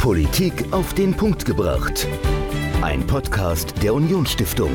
Politik auf den Punkt gebracht. Ein Podcast der Unionsstiftung.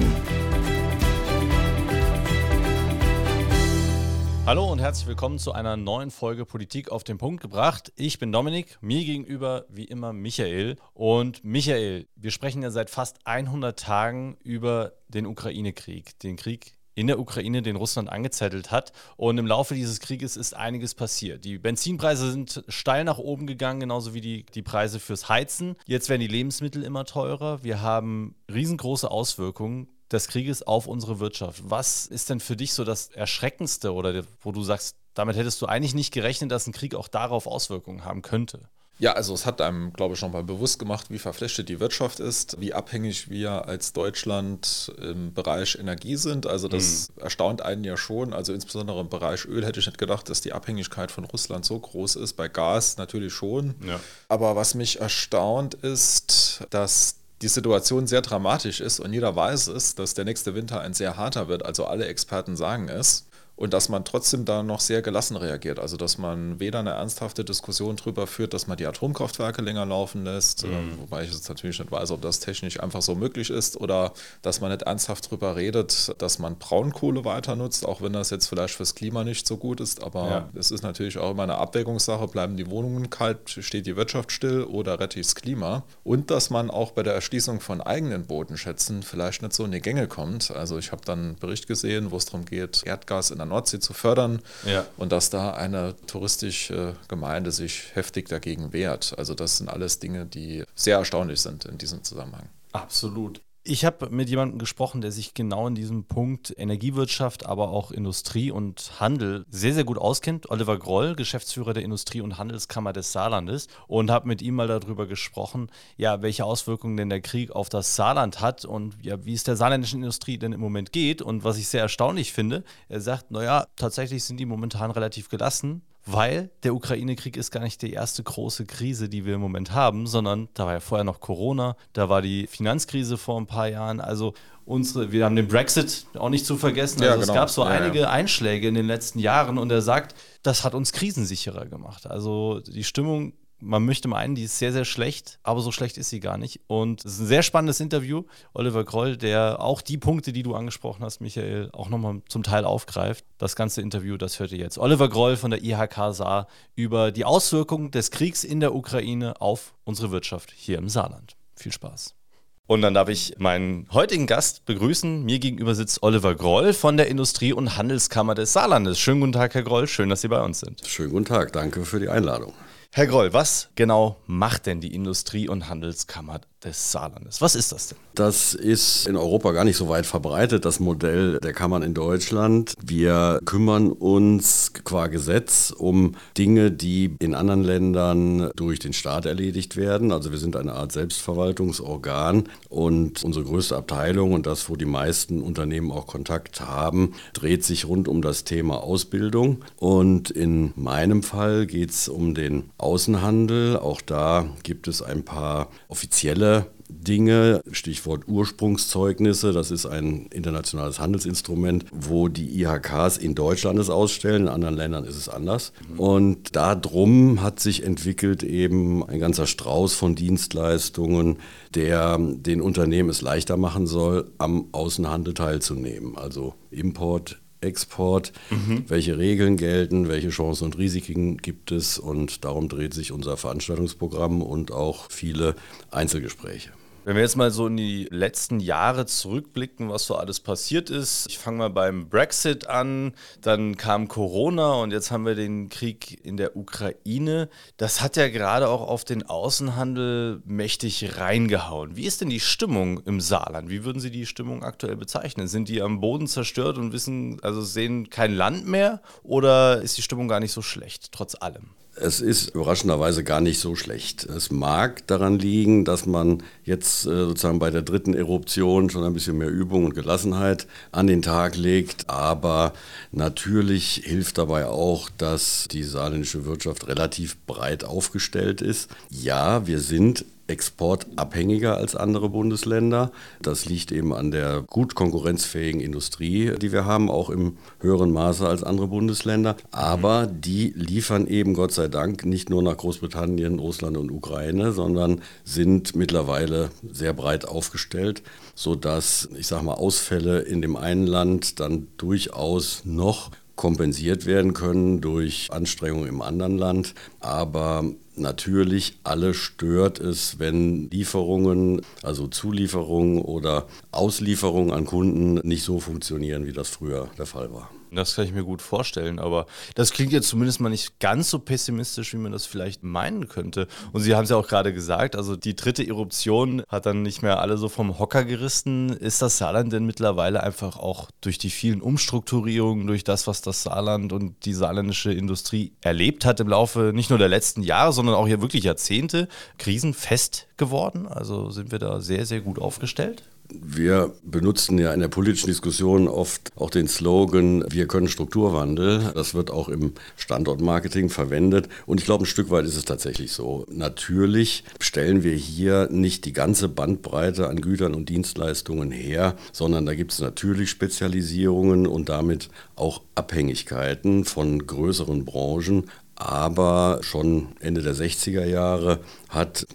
Hallo und herzlich willkommen zu einer neuen Folge Politik auf den Punkt gebracht. Ich bin Dominik, mir gegenüber wie immer Michael. Und Michael, wir sprechen ja seit fast 100 Tagen über den Ukraine-Krieg, den Krieg in der Ukraine, den Russland angezettelt hat. Und im Laufe dieses Krieges ist einiges passiert. Die Benzinpreise sind steil nach oben gegangen, genauso wie die, die Preise fürs Heizen. Jetzt werden die Lebensmittel immer teurer. Wir haben riesengroße Auswirkungen des Krieges auf unsere Wirtschaft. Was ist denn für dich so das Erschreckendste oder wo du sagst, damit hättest du eigentlich nicht gerechnet, dass ein Krieg auch darauf Auswirkungen haben könnte? Ja, also es hat einem, glaube ich, nochmal bewusst gemacht, wie verflechtet die Wirtschaft ist, wie abhängig wir als Deutschland im Bereich Energie sind. Also das mhm. erstaunt einen ja schon. Also insbesondere im Bereich Öl hätte ich nicht gedacht, dass die Abhängigkeit von Russland so groß ist. Bei Gas natürlich schon. Ja. Aber was mich erstaunt ist, dass die Situation sehr dramatisch ist und jeder weiß es, dass der nächste Winter ein sehr harter wird. Also alle Experten sagen es und dass man trotzdem da noch sehr gelassen reagiert. Also dass man weder eine ernsthafte Diskussion darüber führt, dass man die Atomkraftwerke länger laufen lässt, mhm. äh, wobei ich jetzt natürlich nicht weiß, ob das technisch einfach so möglich ist, oder dass man nicht ernsthaft darüber redet, dass man Braunkohle weiter nutzt, auch wenn das jetzt vielleicht fürs Klima nicht so gut ist. Aber es ja. ist natürlich auch immer eine Abwägungssache, bleiben die Wohnungen kalt, steht die Wirtschaft still oder rette ich das Klima. Und dass man auch bei der Erschließung von eigenen Bodenschätzen vielleicht nicht so in die Gänge kommt. Also ich habe dann einen Bericht gesehen, wo es darum geht, Erdgas in der Nordsee zu fördern ja. und dass da eine touristische Gemeinde sich heftig dagegen wehrt. Also das sind alles Dinge, die sehr erstaunlich sind in diesem Zusammenhang. Absolut. Ich habe mit jemandem gesprochen, der sich genau in diesem Punkt Energiewirtschaft, aber auch Industrie und Handel sehr, sehr gut auskennt. Oliver Groll, Geschäftsführer der Industrie- und Handelskammer des Saarlandes. Und habe mit ihm mal darüber gesprochen, ja, welche Auswirkungen denn der Krieg auf das Saarland hat und ja, wie es der saarländischen Industrie denn im Moment geht. Und was ich sehr erstaunlich finde, er sagt, naja, tatsächlich sind die momentan relativ gelassen weil der Ukraine-Krieg ist gar nicht die erste große Krise, die wir im Moment haben, sondern da war ja vorher noch Corona, da war die Finanzkrise vor ein paar Jahren. Also unsere, wir haben den Brexit auch nicht zu vergessen. Also ja, genau. es gab so ja, einige ja. Einschläge in den letzten Jahren und er sagt, das hat uns krisensicherer gemacht. Also die Stimmung man möchte meinen, die ist sehr, sehr schlecht, aber so schlecht ist sie gar nicht. Und es ist ein sehr spannendes Interview. Oliver Kroll, der auch die Punkte, die du angesprochen hast, Michael, auch nochmal zum Teil aufgreift. Das ganze Interview, das hört ihr jetzt. Oliver Groll von der IHK Saar über die Auswirkungen des Kriegs in der Ukraine auf unsere Wirtschaft hier im Saarland. Viel Spaß. Und dann darf ich meinen heutigen Gast begrüßen. Mir gegenüber sitzt Oliver Groll von der Industrie- und Handelskammer des Saarlandes. Schönen guten Tag, Herr Groll. Schön, dass Sie bei uns sind. Schönen guten Tag. Danke für die Einladung. Herr Groll, was genau macht denn die Industrie- und Handelskammer des Saarlandes? Was ist das denn? Das ist in Europa gar nicht so weit verbreitet, das Modell der Kammern in Deutschland. Wir kümmern uns qua Gesetz um Dinge, die in anderen Ländern durch den Staat erledigt werden. Also wir sind eine Art Selbstverwaltungsorgan und unsere größte Abteilung und das, wo die meisten Unternehmen auch Kontakt haben, dreht sich rund um das Thema Ausbildung. Und in meinem Fall geht es um den Außenhandel. Auch da gibt es ein paar offizielle Dinge, Stichwort Ursprungszeugnisse, das ist ein internationales Handelsinstrument, wo die IHKs in Deutschland es ausstellen, in anderen Ländern ist es anders. Und darum hat sich entwickelt eben ein ganzer Strauß von Dienstleistungen, der den Unternehmen es leichter machen soll, am Außenhandel teilzunehmen. Also Import, Export, mhm. welche Regeln gelten, welche Chancen und Risiken gibt es und darum dreht sich unser Veranstaltungsprogramm und auch viele Einzelgespräche. Wenn wir jetzt mal so in die letzten Jahre zurückblicken, was so alles passiert ist. Ich fange mal beim Brexit an, dann kam Corona und jetzt haben wir den Krieg in der Ukraine. Das hat ja gerade auch auf den Außenhandel mächtig reingehauen. Wie ist denn die Stimmung im Saarland? Wie würden Sie die Stimmung aktuell bezeichnen? Sind die am Boden zerstört und wissen, also sehen kein Land mehr oder ist die Stimmung gar nicht so schlecht, trotz allem? Es ist überraschenderweise gar nicht so schlecht. Es mag daran liegen, dass man jetzt äh, sozusagen bei der dritten Eruption schon ein bisschen mehr Übung und Gelassenheit an den Tag legt. Aber natürlich hilft dabei auch, dass die saarländische Wirtschaft relativ breit aufgestellt ist. Ja, wir sind exportabhängiger als andere Bundesländer. Das liegt eben an der gut konkurrenzfähigen Industrie, die wir haben, auch im höheren Maße als andere Bundesländer. Aber die liefern eben Gott sei Dank nicht nur nach Großbritannien, Russland und Ukraine, sondern sind mittlerweile sehr breit aufgestellt, sodass, ich sage mal, Ausfälle in dem einen Land dann durchaus noch kompensiert werden können durch Anstrengungen im anderen Land. Aber natürlich alle stört es, wenn Lieferungen, also Zulieferungen oder Auslieferungen an Kunden nicht so funktionieren, wie das früher der Fall war. Das kann ich mir gut vorstellen, aber das klingt jetzt zumindest mal nicht ganz so pessimistisch, wie man das vielleicht meinen könnte. Und Sie haben es ja auch gerade gesagt, also die dritte Eruption hat dann nicht mehr alle so vom Hocker gerissen. Ist das Saarland denn mittlerweile einfach auch durch die vielen Umstrukturierungen, durch das, was das Saarland und die saarländische Industrie erlebt hat im Laufe nicht nur der letzten Jahre, sondern auch hier wirklich Jahrzehnte, krisenfest geworden? Also sind wir da sehr, sehr gut aufgestellt? Wir benutzen ja in der politischen Diskussion oft auch den Slogan, wir können Strukturwandel. Das wird auch im Standortmarketing verwendet. Und ich glaube, ein Stück weit ist es tatsächlich so. Natürlich stellen wir hier nicht die ganze Bandbreite an Gütern und Dienstleistungen her, sondern da gibt es natürlich Spezialisierungen und damit auch Abhängigkeiten von größeren Branchen. Aber schon Ende der 60er Jahre hat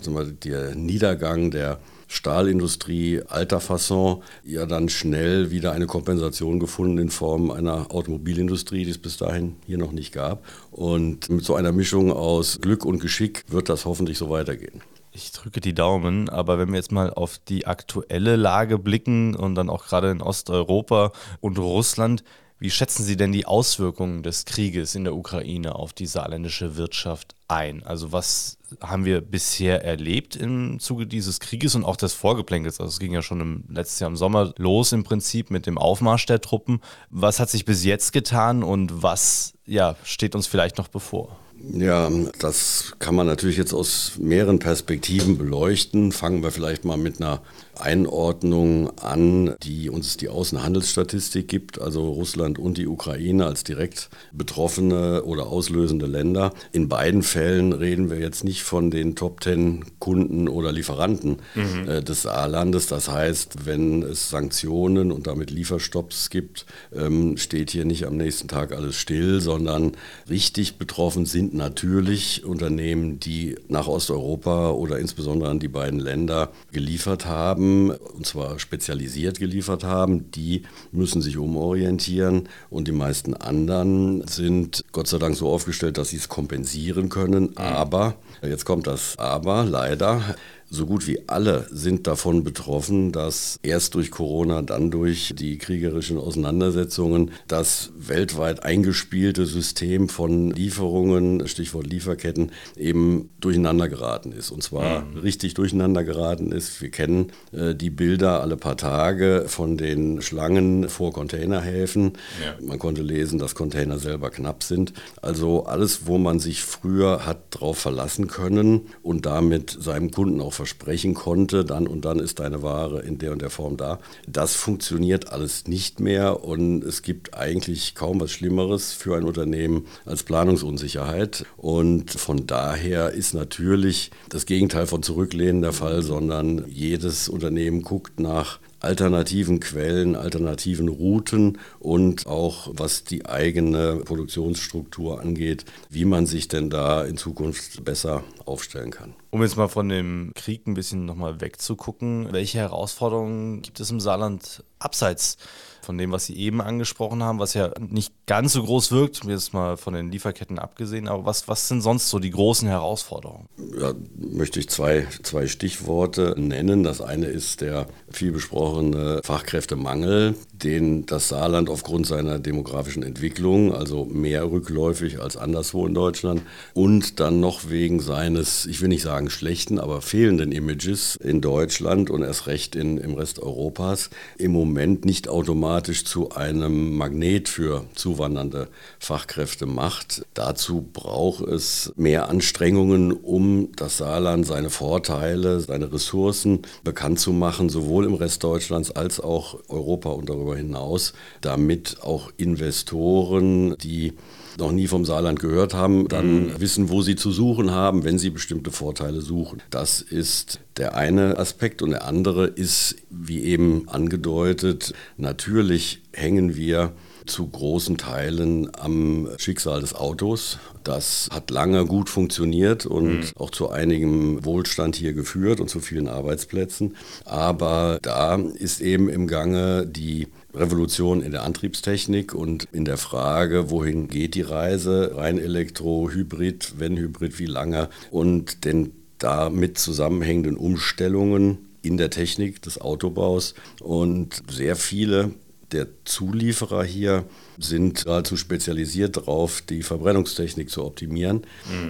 der Niedergang der Stahlindustrie alter Fasson ja dann schnell wieder eine Kompensation gefunden in Form einer Automobilindustrie, die es bis dahin hier noch nicht gab. Und mit so einer Mischung aus Glück und Geschick wird das hoffentlich so weitergehen. Ich drücke die Daumen, aber wenn wir jetzt mal auf die aktuelle Lage blicken und dann auch gerade in Osteuropa und Russland, wie schätzen Sie denn die Auswirkungen des Krieges in der Ukraine auf die saarländische Wirtschaft ein? Also was haben wir bisher erlebt im Zuge dieses Krieges und auch des Vorgeplänkels? Also es ging ja schon im letzten Jahr im Sommer los im Prinzip mit dem Aufmarsch der Truppen. Was hat sich bis jetzt getan und was ja, steht uns vielleicht noch bevor? Ja, das kann man natürlich jetzt aus mehreren Perspektiven beleuchten. Fangen wir vielleicht mal mit einer Einordnung an, die uns die Außenhandelsstatistik gibt, also Russland und die Ukraine als direkt betroffene oder auslösende Länder. In beiden Fällen reden wir jetzt nicht von den Top Ten Kunden oder Lieferanten mhm. äh, des Saarlandes. Das heißt, wenn es Sanktionen und damit Lieferstopps gibt, ähm, steht hier nicht am nächsten Tag alles still, sondern richtig betroffen sind natürlich Unternehmen, die nach Osteuropa oder insbesondere an die beiden Länder geliefert haben und zwar spezialisiert geliefert haben, die müssen sich umorientieren und die meisten anderen sind Gott sei Dank so aufgestellt, dass sie es kompensieren können. Mhm. Aber, jetzt kommt das Aber, leider, so gut wie alle sind davon betroffen, dass erst durch Corona, dann durch die kriegerischen Auseinandersetzungen das weltweit eingespielte System von Lieferungen, Stichwort Lieferketten, eben durcheinander geraten ist. Und zwar mhm. richtig durcheinander geraten ist. Wir kennen äh, die Bilder alle paar Tage von den Schlangen vor Containerhäfen. Ja. Man konnte lesen, dass Container selber knapp sind. Also alles, wo man sich früher hat drauf verlassen können und damit seinem Kunden auch versprechen konnte, dann und dann ist deine Ware in der und der Form da. Das funktioniert alles nicht mehr und es gibt eigentlich kaum was Schlimmeres für ein Unternehmen als Planungsunsicherheit. Und von daher ist natürlich das Gegenteil von Zurücklehnen der Fall, sondern jedes Unternehmen guckt nach alternativen Quellen, alternativen Routen und auch was die eigene Produktionsstruktur angeht, wie man sich denn da in Zukunft besser aufstellen kann. Um jetzt mal von dem Krieg ein bisschen nochmal wegzugucken, welche Herausforderungen gibt es im Saarland abseits von dem, was Sie eben angesprochen haben, was ja nicht ganz so groß wirkt, jetzt mal von den Lieferketten abgesehen, aber was, was sind sonst so die großen Herausforderungen? Ja, möchte ich zwei, zwei Stichworte nennen. Das eine ist der viel besprochene Fachkräftemangel, den das Saarland aufgrund seiner demografischen Entwicklung, also mehr rückläufig als anderswo in Deutschland, und dann noch wegen seines, ich will nicht sagen schlechten, aber fehlenden Images in Deutschland und erst recht in, im Rest Europas im Moment nicht automatisch zu einem Magnet für zuwandernde Fachkräfte macht. Dazu braucht es mehr Anstrengungen, um das Saarland seine Vorteile, seine Ressourcen bekannt zu machen, sowohl im Rest Deutschlands als auch Europa und darüber hinaus, damit auch Investoren, die noch nie vom Saarland gehört haben, dann mhm. wissen, wo sie zu suchen haben, wenn sie bestimmte Vorteile suchen. Das ist der eine Aspekt und der andere ist, wie eben angedeutet, natürlich hängen wir zu großen Teilen am Schicksal des Autos. Das hat lange gut funktioniert und mhm. auch zu einigem Wohlstand hier geführt und zu vielen Arbeitsplätzen. Aber da ist eben im Gange die Revolution in der Antriebstechnik und in der Frage, wohin geht die Reise, rein Elektro, Hybrid, wenn Hybrid, wie lange und den damit zusammenhängenden Umstellungen in der Technik des Autobaus und sehr viele der Zulieferer hier sind geradezu spezialisiert darauf, die Verbrennungstechnik zu optimieren.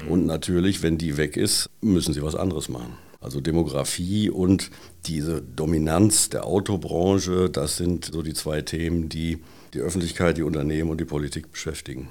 Mhm. Und natürlich, wenn die weg ist, müssen sie was anderes machen. Also Demografie und diese Dominanz der Autobranche, das sind so die zwei Themen, die die Öffentlichkeit, die Unternehmen und die Politik beschäftigen.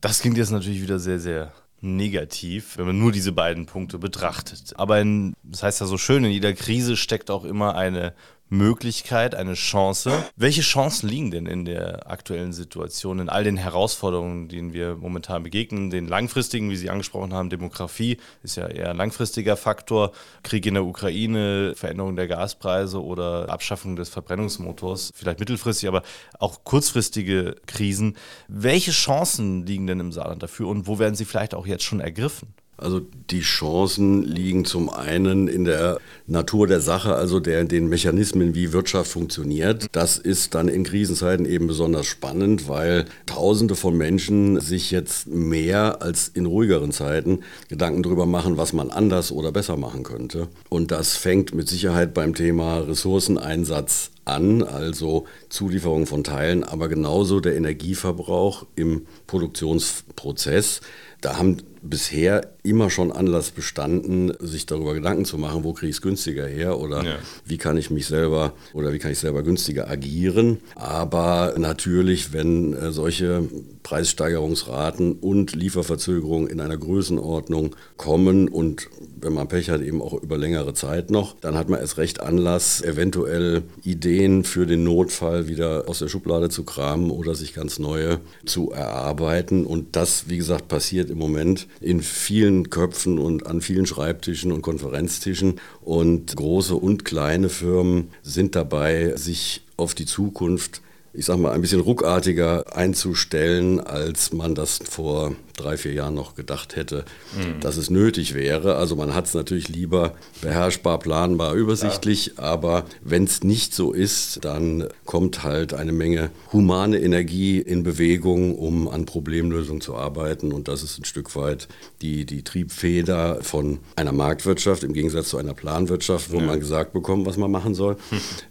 Das klingt jetzt natürlich wieder sehr, sehr negativ, wenn man nur diese beiden Punkte betrachtet. Aber in, das heißt ja so schön, in jeder Krise steckt auch immer eine Möglichkeit, eine Chance. Welche Chancen liegen denn in der aktuellen Situation, in all den Herausforderungen, denen wir momentan begegnen? Den langfristigen, wie Sie angesprochen haben, Demografie ist ja eher ein langfristiger Faktor. Krieg in der Ukraine, Veränderung der Gaspreise oder Abschaffung des Verbrennungsmotors, vielleicht mittelfristig, aber auch kurzfristige Krisen. Welche Chancen liegen denn im Saarland dafür und wo werden sie vielleicht auch jetzt schon ergriffen? Also die Chancen liegen zum einen in der Natur der Sache, also der, den Mechanismen, wie Wirtschaft funktioniert. Das ist dann in Krisenzeiten eben besonders spannend, weil Tausende von Menschen sich jetzt mehr als in ruhigeren Zeiten Gedanken darüber machen, was man anders oder besser machen könnte. Und das fängt mit Sicherheit beim Thema Ressourceneinsatz an, also Zulieferung von Teilen, aber genauso der Energieverbrauch im Produktionsprozess. Da haben bisher immer schon Anlass bestanden, sich darüber Gedanken zu machen, wo kriege ich es günstiger her oder ja. wie kann ich mich selber oder wie kann ich selber günstiger agieren. Aber natürlich, wenn äh, solche Preissteigerungsraten und Lieferverzögerungen in einer Größenordnung kommen und wenn man Pech hat, eben auch über längere Zeit noch, dann hat man erst recht Anlass, eventuell Ideen für den Notfall wieder aus der Schublade zu kramen oder sich ganz neue zu erarbeiten. Und das, wie gesagt, passiert im Moment in vielen Köpfen und an vielen Schreibtischen und Konferenztischen. Und große und kleine Firmen sind dabei, sich auf die Zukunft ich sag mal, ein bisschen ruckartiger einzustellen, als man das vor drei, vier Jahren noch gedacht hätte, mhm. dass es nötig wäre. Also man hat es natürlich lieber beherrschbar, planbar, übersichtlich, ja. aber wenn es nicht so ist, dann kommt halt eine Menge humane Energie in Bewegung, um an Problemlösungen zu arbeiten. Und das ist ein Stück weit die, die Triebfeder von einer Marktwirtschaft im Gegensatz zu einer Planwirtschaft, wo ja. man gesagt bekommt, was man machen soll.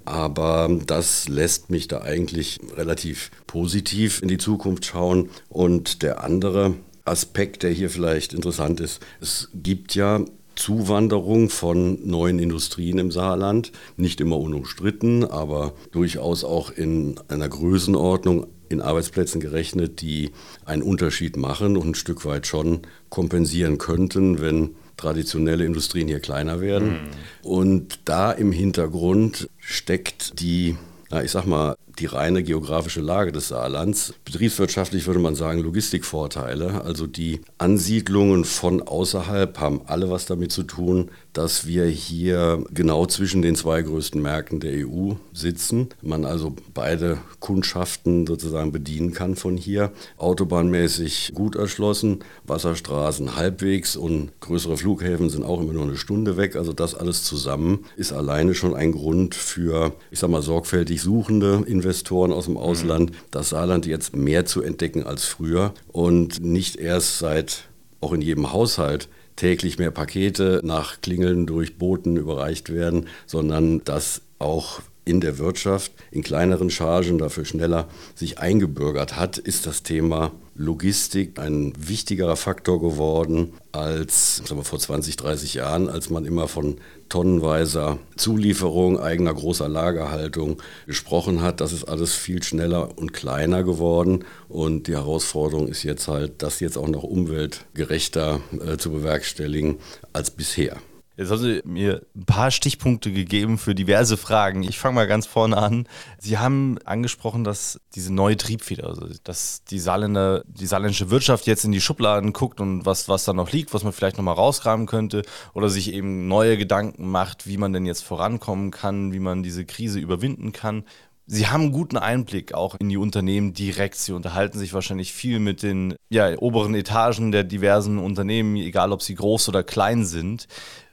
aber das lässt mich da eigentlich relativ positiv in die Zukunft schauen. Und der andere Aspekt, der hier vielleicht interessant ist. Es gibt ja Zuwanderung von neuen Industrien im Saarland, nicht immer unumstritten, aber durchaus auch in einer Größenordnung in Arbeitsplätzen gerechnet, die einen Unterschied machen und ein Stück weit schon kompensieren könnten, wenn traditionelle Industrien hier kleiner werden. Mhm. Und da im Hintergrund steckt die, na, ich sag mal, die reine geografische Lage des Saarlands. Betriebswirtschaftlich würde man sagen Logistikvorteile. Also die Ansiedlungen von außerhalb haben alle was damit zu tun, dass wir hier genau zwischen den zwei größten Märkten der EU sitzen. Man also beide Kundschaften sozusagen bedienen kann von hier. Autobahnmäßig gut erschlossen, Wasserstraßen halbwegs und größere Flughäfen sind auch immer nur eine Stunde weg. Also das alles zusammen ist alleine schon ein Grund für, ich sag mal, sorgfältig suchende Investoren aus dem Ausland, das Saarland jetzt mehr zu entdecken als früher und nicht erst seit auch in jedem Haushalt täglich mehr Pakete nach Klingeln durch Boten überreicht werden, sondern dass auch in der Wirtschaft in kleineren Chargen dafür schneller sich eingebürgert hat, ist das Thema Logistik ein wichtigerer Faktor geworden als sagen wir, vor 20, 30 Jahren, als man immer von tonnenweiser Zulieferung, eigener großer Lagerhaltung gesprochen hat. Das ist alles viel schneller und kleiner geworden. Und die Herausforderung ist jetzt halt, das jetzt auch noch umweltgerechter äh, zu bewerkstelligen als bisher. Jetzt haben Sie mir ein paar Stichpunkte gegeben für diverse Fragen. Ich fange mal ganz vorne an. Sie haben angesprochen, dass diese neue Triebfeder, also dass die, Saarländer, die saarländische Wirtschaft jetzt in die Schubladen guckt und was, was da noch liegt, was man vielleicht nochmal rausgraben könnte oder sich eben neue Gedanken macht, wie man denn jetzt vorankommen kann, wie man diese Krise überwinden kann. Sie haben einen guten Einblick auch in die Unternehmen direkt. Sie unterhalten sich wahrscheinlich viel mit den ja, oberen Etagen der diversen Unternehmen, egal ob sie groß oder klein sind.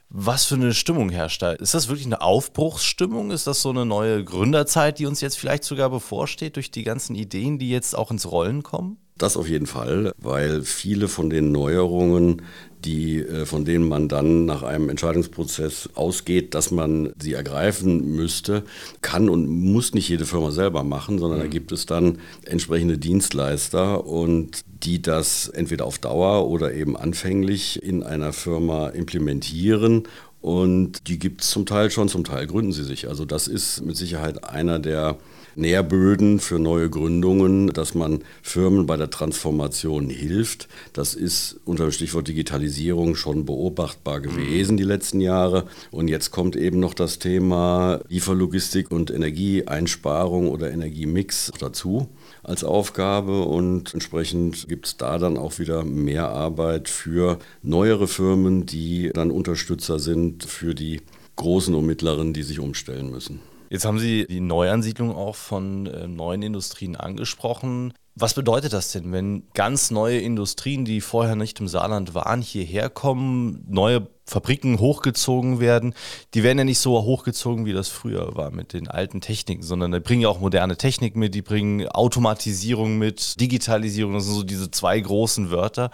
Was für eine Stimmung herrscht da? Ist das wirklich eine Aufbruchsstimmung? Ist das so eine neue Gründerzeit, die uns jetzt vielleicht sogar bevorsteht durch die ganzen Ideen, die jetzt auch ins Rollen kommen? Das auf jeden Fall, weil viele von den Neuerungen, die, äh, von denen man dann nach einem Entscheidungsprozess ausgeht, dass man sie ergreifen müsste, kann und muss nicht jede Firma selber machen, sondern mhm. da gibt es dann entsprechende Dienstleister und die das entweder auf Dauer oder eben anfänglich in einer Firma implementieren und die gibt es zum Teil schon, zum Teil gründen sie sich. Also das ist mit Sicherheit einer der Nährböden für neue Gründungen, dass man Firmen bei der Transformation hilft. Das ist unter dem Stichwort Digitalisierung schon beobachtbar gewesen die letzten Jahre. Und jetzt kommt eben noch das Thema Lieferlogistik und Energieeinsparung oder Energiemix dazu als Aufgabe und entsprechend gibt es da dann auch wieder mehr Arbeit für neuere Firmen, die dann Unterstützer sind für die großen und mittleren, die sich umstellen müssen. Jetzt haben Sie die Neuansiedlung auch von äh, neuen Industrien angesprochen. Was bedeutet das denn, wenn ganz neue Industrien, die vorher nicht im Saarland waren, hierher kommen, neue Fabriken hochgezogen werden, die werden ja nicht so hochgezogen, wie das früher war mit den alten Techniken, sondern die bringen ja auch moderne Technik mit, die bringen Automatisierung mit, Digitalisierung, das sind so diese zwei großen Wörter.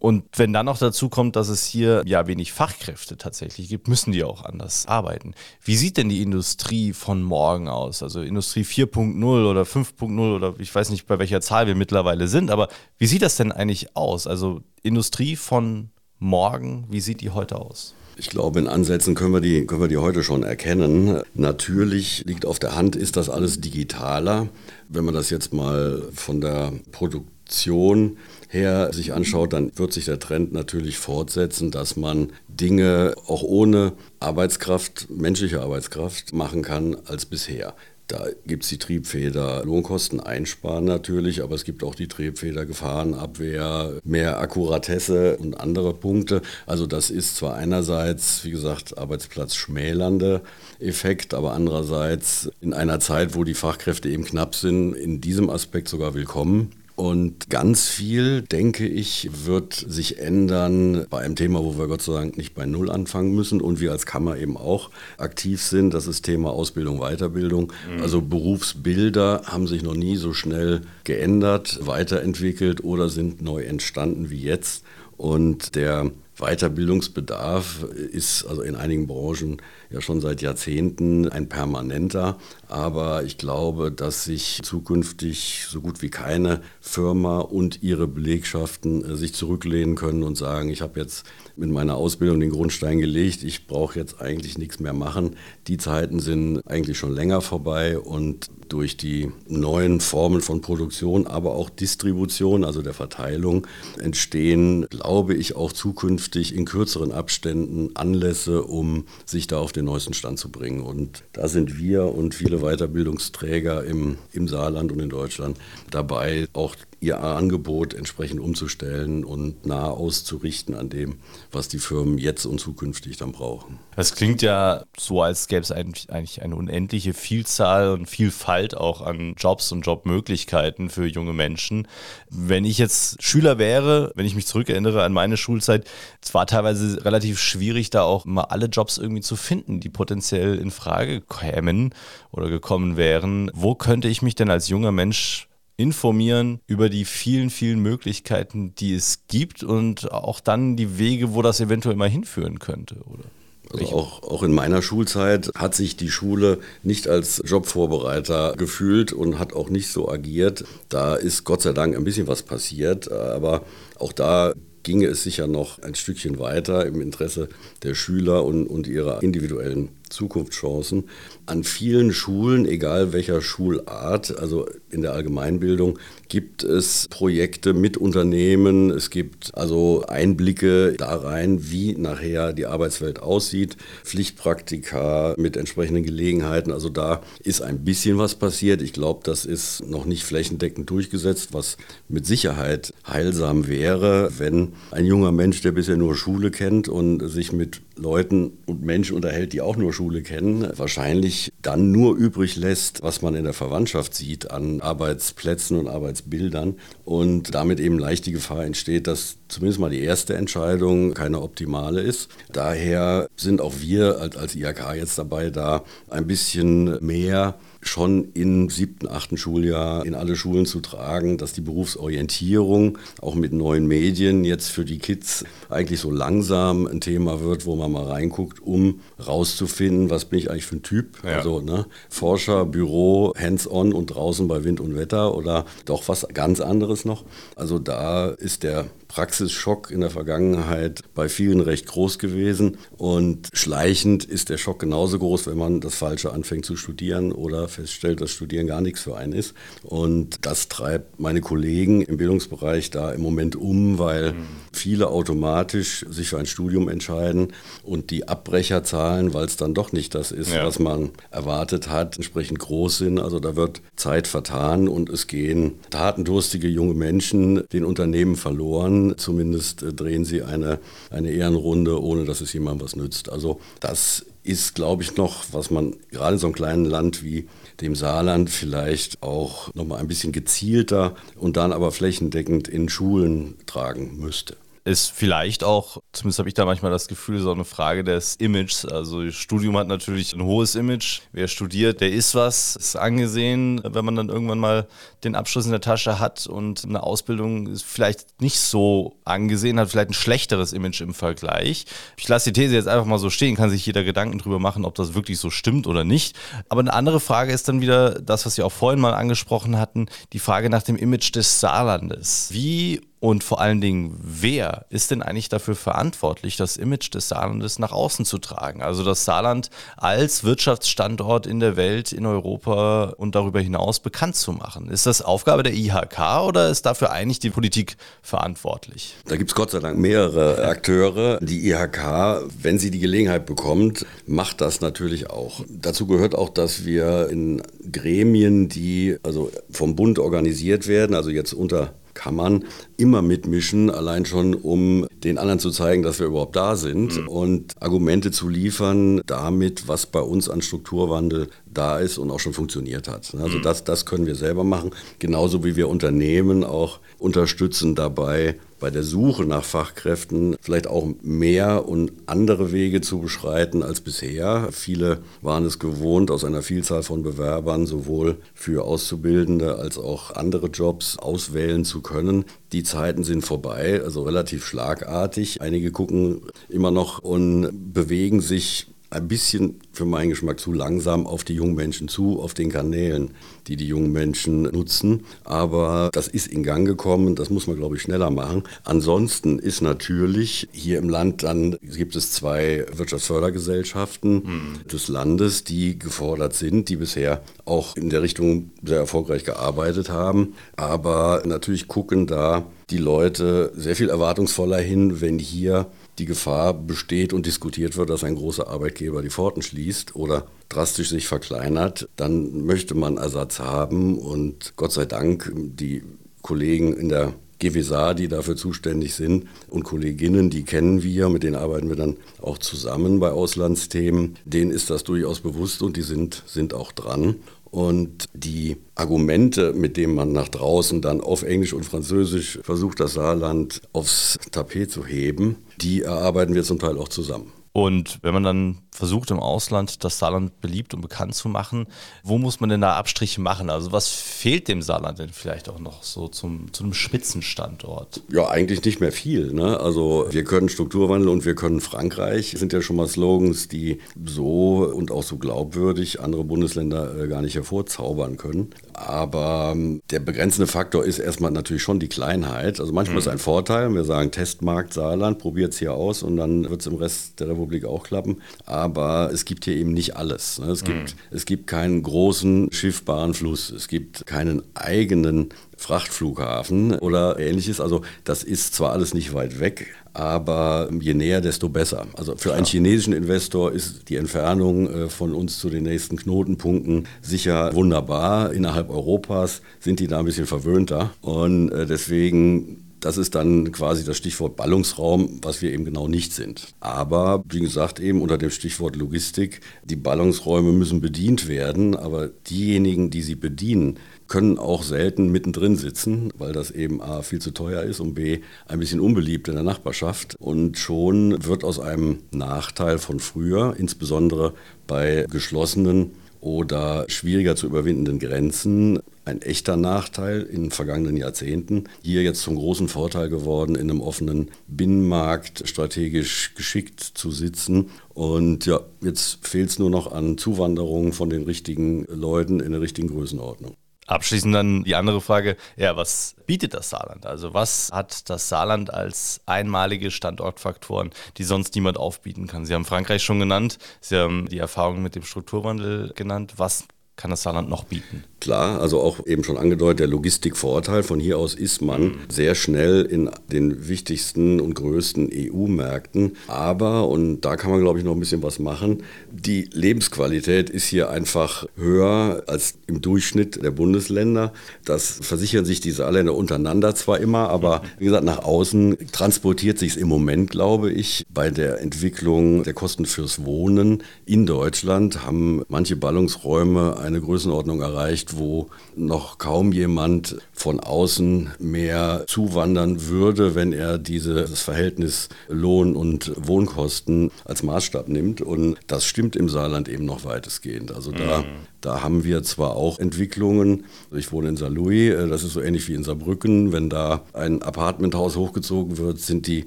Und wenn dann noch dazu kommt, dass es hier ja wenig Fachkräfte tatsächlich gibt, müssen die auch anders arbeiten. Wie sieht denn die Industrie von morgen aus? Also Industrie 4.0 oder 5.0 oder ich weiß nicht, bei welcher Zahl wir mittlerweile sind, aber wie sieht das denn eigentlich aus? Also Industrie von morgen, wie sieht die heute aus? Ich glaube, in Ansätzen können wir, die, können wir die heute schon erkennen. Natürlich liegt auf der Hand, ist das alles digitaler. Wenn man das jetzt mal von der Produktion her sich anschaut, dann wird sich der Trend natürlich fortsetzen, dass man Dinge auch ohne Arbeitskraft, menschliche Arbeitskraft machen kann als bisher. Da gibt es die Triebfeder, Lohnkosten einsparen natürlich, aber es gibt auch die Triebfeder, Gefahrenabwehr, mehr Akkuratesse und andere Punkte. Also das ist zwar einerseits, wie gesagt, Arbeitsplatz schmälernde Effekt, aber andererseits in einer Zeit, wo die Fachkräfte eben knapp sind, in diesem Aspekt sogar willkommen. Und ganz viel, denke ich, wird sich ändern bei einem Thema, wo wir Gott sei Dank nicht bei Null anfangen müssen und wir als Kammer eben auch aktiv sind. Das ist Thema Ausbildung, Weiterbildung. Mhm. Also Berufsbilder haben sich noch nie so schnell geändert, weiterentwickelt oder sind neu entstanden wie jetzt. Und der Weiterbildungsbedarf ist also in einigen Branchen ja schon seit Jahrzehnten ein permanenter. Aber ich glaube, dass sich zukünftig so gut wie keine Firma und ihre Belegschaften äh, sich zurücklehnen können und sagen, ich habe jetzt mit meiner Ausbildung den Grundstein gelegt, ich brauche jetzt eigentlich nichts mehr machen. Die Zeiten sind eigentlich schon länger vorbei und durch die neuen Formen von Produktion, aber auch Distribution, also der Verteilung, entstehen, glaube ich, auch zukünftig in kürzeren Abständen Anlässe, um sich da auf den neuesten Stand zu bringen. Und da sind wir und viele Weiterbildungsträger im, im Saarland und in Deutschland dabei, auch ihr Angebot entsprechend umzustellen und nah auszurichten an dem, was die Firmen jetzt und zukünftig dann brauchen. Das klingt ja so, als gäbe es eigentlich eine unendliche Vielzahl und Vielfalt auch an Jobs und Jobmöglichkeiten für junge Menschen. Wenn ich jetzt Schüler wäre, wenn ich mich zurückerinnere an meine Schulzeit, es war teilweise relativ schwierig, da auch mal alle Jobs irgendwie zu finden, die potenziell in Frage kämen oder gekommen wären. Wo könnte ich mich denn als junger Mensch informieren über die vielen, vielen Möglichkeiten, die es gibt und auch dann die Wege, wo das eventuell mal hinführen könnte, oder? Also auch, auch in meiner Schulzeit hat sich die Schule nicht als Jobvorbereiter gefühlt und hat auch nicht so agiert. Da ist Gott sei Dank ein bisschen was passiert, aber auch da ginge es sicher noch ein Stückchen weiter im Interesse der Schüler und, und ihrer individuellen Zukunftschancen. An vielen Schulen, egal welcher Schulart, also in der Allgemeinbildung, gibt es Projekte mit Unternehmen. Es gibt also Einblicke da rein, wie nachher die Arbeitswelt aussieht. Pflichtpraktika mit entsprechenden Gelegenheiten. Also da ist ein bisschen was passiert. Ich glaube, das ist noch nicht flächendeckend durchgesetzt, was mit Sicherheit heilsam wäre, wenn ein junger Mensch, der bisher nur Schule kennt und sich mit Leuten und Menschen unterhält, die auch nur Schule kennen, wahrscheinlich dann nur übrig lässt, was man in der Verwandtschaft sieht an Arbeitsplätzen und Arbeitsbildern und damit eben leicht die Gefahr entsteht, dass zumindest mal die erste Entscheidung keine optimale ist. Daher sind auch wir als, als IHK jetzt dabei, da ein bisschen mehr schon im siebten, achten Schuljahr in alle Schulen zu tragen, dass die Berufsorientierung auch mit neuen Medien jetzt für die Kids eigentlich so langsam ein Thema wird, wo man mal reinguckt, um rauszufinden, was bin ich eigentlich für ein Typ. Ja. Also ne, Forscher, Büro, hands-on und draußen bei Wind und Wetter oder doch was ganz anderes noch. Also da ist der Praxisschock in der Vergangenheit bei vielen recht groß gewesen. Und schleichend ist der Schock genauso groß, wenn man das Falsche anfängt zu studieren oder feststellt, dass Studieren gar nichts für einen ist. Und das treibt meine Kollegen im Bildungsbereich da im Moment um, weil mhm. viele automatisch sich für ein Studium entscheiden und die Abbrecherzahlen, weil es dann doch nicht das ist, ja. was man erwartet hat, entsprechend groß sind. Also da wird Zeit vertan und es gehen tatendurstige junge Menschen den Unternehmen verloren Zumindest äh, drehen sie eine, eine Ehrenrunde, ohne dass es jemandem was nützt. Also das ist, glaube ich, noch, was man gerade in so einem kleinen Land wie dem Saarland vielleicht auch noch mal ein bisschen gezielter und dann aber flächendeckend in Schulen tragen müsste ist vielleicht auch, zumindest habe ich da manchmal das Gefühl, so eine Frage des Images. Also Studium hat natürlich ein hohes Image. Wer studiert, der ist was, ist angesehen. Wenn man dann irgendwann mal den Abschluss in der Tasche hat und eine Ausbildung ist vielleicht nicht so angesehen, hat vielleicht ein schlechteres Image im Vergleich. Ich lasse die These jetzt einfach mal so stehen, kann sich jeder Gedanken drüber machen, ob das wirklich so stimmt oder nicht. Aber eine andere Frage ist dann wieder das, was wir auch vorhin mal angesprochen hatten, die Frage nach dem Image des Saarlandes. Wie und vor allen Dingen, wer ist denn eigentlich dafür verantwortlich, das Image des Saarlandes nach außen zu tragen? Also das Saarland als Wirtschaftsstandort in der Welt, in Europa und darüber hinaus bekannt zu machen. Ist das Aufgabe der IHK oder ist dafür eigentlich die Politik verantwortlich? Da gibt es Gott sei Dank mehrere Akteure. Die IHK, wenn sie die Gelegenheit bekommt, macht das natürlich auch. Dazu gehört auch, dass wir in Gremien, die also vom Bund organisiert werden, also jetzt unter kann man immer mitmischen, allein schon um den anderen zu zeigen, dass wir überhaupt da sind mhm. und Argumente zu liefern damit, was bei uns an Strukturwandel da ist und auch schon funktioniert hat. Also mhm. das, das können wir selber machen, genauso wie wir Unternehmen auch unterstützen dabei, bei der Suche nach Fachkräften vielleicht auch mehr und andere Wege zu beschreiten als bisher. Viele waren es gewohnt, aus einer Vielzahl von Bewerbern sowohl für Auszubildende als auch andere Jobs auswählen zu können. Die Zeiten sind vorbei, also relativ schlagartig. Einige gucken immer noch und bewegen sich ein bisschen für meinen Geschmack zu langsam auf die jungen Menschen zu, auf den Kanälen, die die jungen Menschen nutzen. Aber das ist in Gang gekommen, das muss man, glaube ich, schneller machen. Ansonsten ist natürlich hier im Land dann, gibt es zwei Wirtschaftsfördergesellschaften mhm. des Landes, die gefordert sind, die bisher auch in der Richtung sehr erfolgreich gearbeitet haben. Aber natürlich gucken da die Leute sehr viel erwartungsvoller hin, wenn hier die Gefahr besteht und diskutiert wird, dass ein großer Arbeitgeber die Pforten schließt oder drastisch sich verkleinert, dann möchte man Ersatz haben und Gott sei Dank die Kollegen in der GWSA, die dafür zuständig sind und Kolleginnen, die kennen wir, mit denen arbeiten wir dann auch zusammen bei Auslandsthemen. Denen ist das durchaus bewusst und die sind, sind auch dran. Und die Argumente, mit denen man nach draußen dann auf Englisch und Französisch versucht, das Saarland aufs Tapet zu heben, die erarbeiten wir zum Teil auch zusammen. Und wenn man dann versucht im Ausland das Saarland beliebt und bekannt zu machen, wo muss man denn da Abstriche machen? Also was fehlt dem Saarland denn vielleicht auch noch so zum, zu einem Spitzenstandort? Ja, eigentlich nicht mehr viel. Ne? Also wir können Strukturwandel und wir können Frankreich. Das sind ja schon mal Slogans, die so und auch so glaubwürdig andere Bundesländer äh, gar nicht hervorzaubern können. Aber ähm, der begrenzende Faktor ist erstmal natürlich schon die Kleinheit. Also manchmal mhm. ist ein Vorteil, wir sagen Testmarkt Saarland, probiert es hier aus und dann wird es im Rest der Republik auch klappen. Aber es gibt hier eben nicht alles. Ne? Es, gibt, mhm. es gibt keinen großen schiffbaren Fluss. Es gibt keinen eigenen Frachtflughafen oder ähnliches. Also das ist zwar alles nicht weit weg, aber je näher, desto besser. Also für einen chinesischen Investor ist die Entfernung äh, von uns zu den nächsten Knotenpunkten sicher wunderbar. Innerhalb Europas sind die da ein bisschen verwöhnter und äh, deswegen das ist dann quasi das Stichwort Ballungsraum, was wir eben genau nicht sind. Aber wie gesagt, eben unter dem Stichwort Logistik, die Ballungsräume müssen bedient werden, aber diejenigen, die sie bedienen, können auch selten mittendrin sitzen, weil das eben A viel zu teuer ist und B ein bisschen unbeliebt in der Nachbarschaft. Und schon wird aus einem Nachteil von früher, insbesondere bei geschlossenen oder schwieriger zu überwindenden Grenzen, ein echter Nachteil in den vergangenen Jahrzehnten. Hier jetzt zum großen Vorteil geworden, in einem offenen Binnenmarkt strategisch geschickt zu sitzen. Und ja, jetzt fehlt es nur noch an Zuwanderung von den richtigen Leuten in der richtigen Größenordnung. Abschließend dann die andere Frage, ja, was bietet das Saarland? Also was hat das Saarland als einmalige Standortfaktoren, die sonst niemand aufbieten kann? Sie haben Frankreich schon genannt, Sie haben die Erfahrung mit dem Strukturwandel genannt. Was kann das Saarland noch bieten? Klar, also auch eben schon angedeutet, der Logistikvorteil. Von hier aus ist man sehr schnell in den wichtigsten und größten EU-Märkten. Aber, und da kann man, glaube ich, noch ein bisschen was machen, die Lebensqualität ist hier einfach höher als im Durchschnitt der Bundesländer. Das versichern sich die Saarländer untereinander zwar immer, aber wie gesagt, nach außen transportiert sich es im Moment, glaube ich, bei der Entwicklung der Kosten fürs Wohnen in Deutschland haben manche Ballungsräume eine Größenordnung erreicht, wo noch kaum jemand von außen mehr zuwandern würde, wenn er dieses Verhältnis Lohn- und Wohnkosten als Maßstab nimmt. Und das stimmt im Saarland eben noch weitestgehend. Also da, mhm. da haben wir zwar auch Entwicklungen. Ich wohne in Saarlouis, äh, das ist so ähnlich wie in Saarbrücken. Wenn da ein Apartmenthaus hochgezogen wird, sind die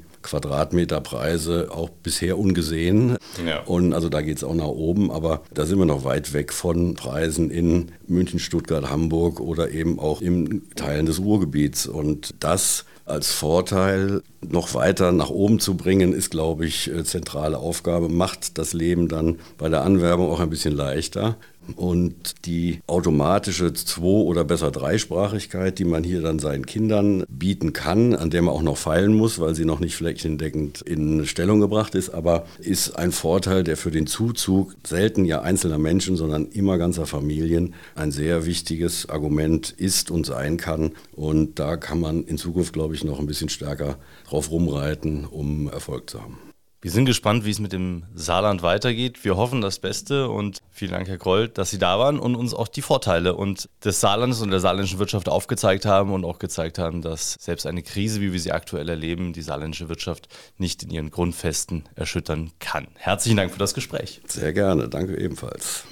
Quadratmeterpreise auch bisher ungesehen. Ja. Und also da geht es auch nach oben, aber da sind wir noch weit weg von Preisen in München, Stuttgart, Hamburg oder eben auch in Teilen des Ruhrgebiets. Und das als Vorteil noch weiter nach oben zu bringen, ist, glaube ich, äh, zentrale Aufgabe, macht das Leben dann bei der Anwerbung auch ein bisschen leichter. Und die automatische Zwei- oder besser Dreisprachigkeit, die man hier dann seinen Kindern bieten kann, an der man auch noch feilen muss, weil sie noch nicht flächendeckend in Stellung gebracht ist, aber ist ein Vorteil, der für den Zuzug selten ja einzelner Menschen, sondern immer ganzer Familien ein sehr wichtiges Argument ist und sein kann. Und da kann man in Zukunft, glaube ich, noch ein bisschen stärker drauf rumreiten, um Erfolg zu haben. Wir sind gespannt, wie es mit dem Saarland weitergeht. Wir hoffen das Beste und vielen Dank, Herr Groll, dass Sie da waren und uns auch die Vorteile und des Saarlandes und der saarländischen Wirtschaft aufgezeigt haben und auch gezeigt haben, dass selbst eine Krise, wie wir sie aktuell erleben, die saarländische Wirtschaft nicht in ihren Grundfesten erschüttern kann. Herzlichen Dank für das Gespräch. Sehr gerne, danke ebenfalls.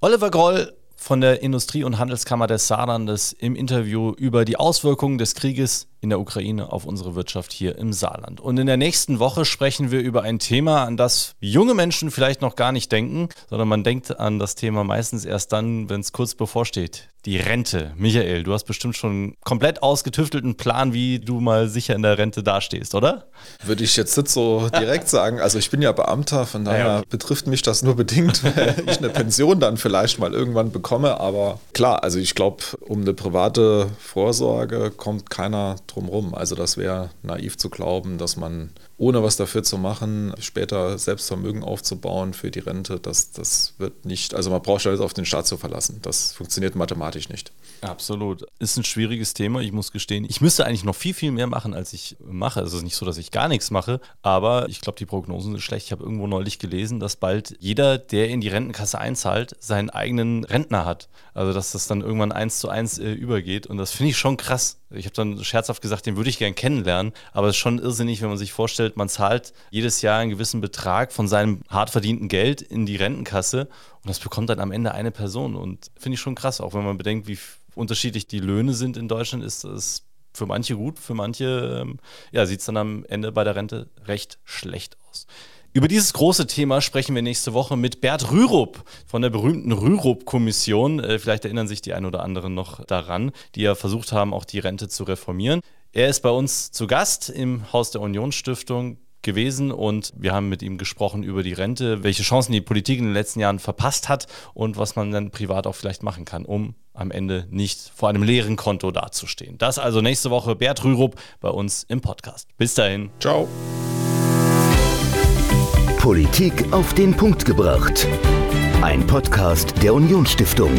Oliver Groll von der Industrie- und Handelskammer des Saarlandes im Interview über die Auswirkungen des Krieges in der Ukraine auf unsere Wirtschaft hier im Saarland. Und in der nächsten Woche sprechen wir über ein Thema, an das junge Menschen vielleicht noch gar nicht denken, sondern man denkt an das Thema meistens erst dann, wenn es kurz bevorsteht. Die Rente. Michael, du hast bestimmt schon einen komplett ausgetüftelten Plan, wie du mal sicher in der Rente dastehst, oder? Würde ich jetzt nicht so direkt sagen. Also ich bin ja Beamter, von daher ja. betrifft mich das nur bedingt, weil ich eine Pension dann vielleicht mal irgendwann bekomme. Aber klar, also ich glaube, um eine private Vorsorge kommt keiner drumherum. Also das wäre naiv zu glauben, dass man ohne was dafür zu machen, später Selbstvermögen aufzubauen für die Rente, das, das wird nicht, also man braucht alles auf den Staat zu verlassen. Das funktioniert mathematisch nicht. Absolut. Ist ein schwieriges Thema, ich muss gestehen. Ich müsste eigentlich noch viel, viel mehr machen, als ich mache. Es ist nicht so, dass ich gar nichts mache, aber ich glaube, die Prognosen sind schlecht. Ich habe irgendwo neulich gelesen, dass bald jeder, der in die Rentenkasse einzahlt, seinen eigenen Rentner hat. Also, dass das dann irgendwann eins zu eins äh, übergeht. Und das finde ich schon krass. Ich habe dann scherzhaft gesagt, den würde ich gern kennenlernen, aber es ist schon irrsinnig, wenn man sich vorstellt, man zahlt jedes Jahr einen gewissen Betrag von seinem hart verdienten Geld in die Rentenkasse und das bekommt dann am Ende eine Person. Und finde ich schon krass, auch wenn man bedenkt, wie unterschiedlich die Löhne sind in Deutschland, ist das für manche gut, für manche ähm, ja, sieht es dann am Ende bei der Rente recht schlecht aus. Über dieses große Thema sprechen wir nächste Woche mit Bert Rürup von der berühmten Rürup-Kommission. Äh, vielleicht erinnern sich die ein oder anderen noch daran, die ja versucht haben, auch die Rente zu reformieren. Er ist bei uns zu Gast im Haus der Unionsstiftung gewesen und wir haben mit ihm gesprochen über die Rente, welche Chancen die Politik in den letzten Jahren verpasst hat und was man dann privat auch vielleicht machen kann, um am Ende nicht vor einem leeren Konto dazustehen. Das also nächste Woche Bert Rürup bei uns im Podcast. Bis dahin. Ciao. Politik auf den Punkt gebracht. Ein Podcast der Unionsstiftung.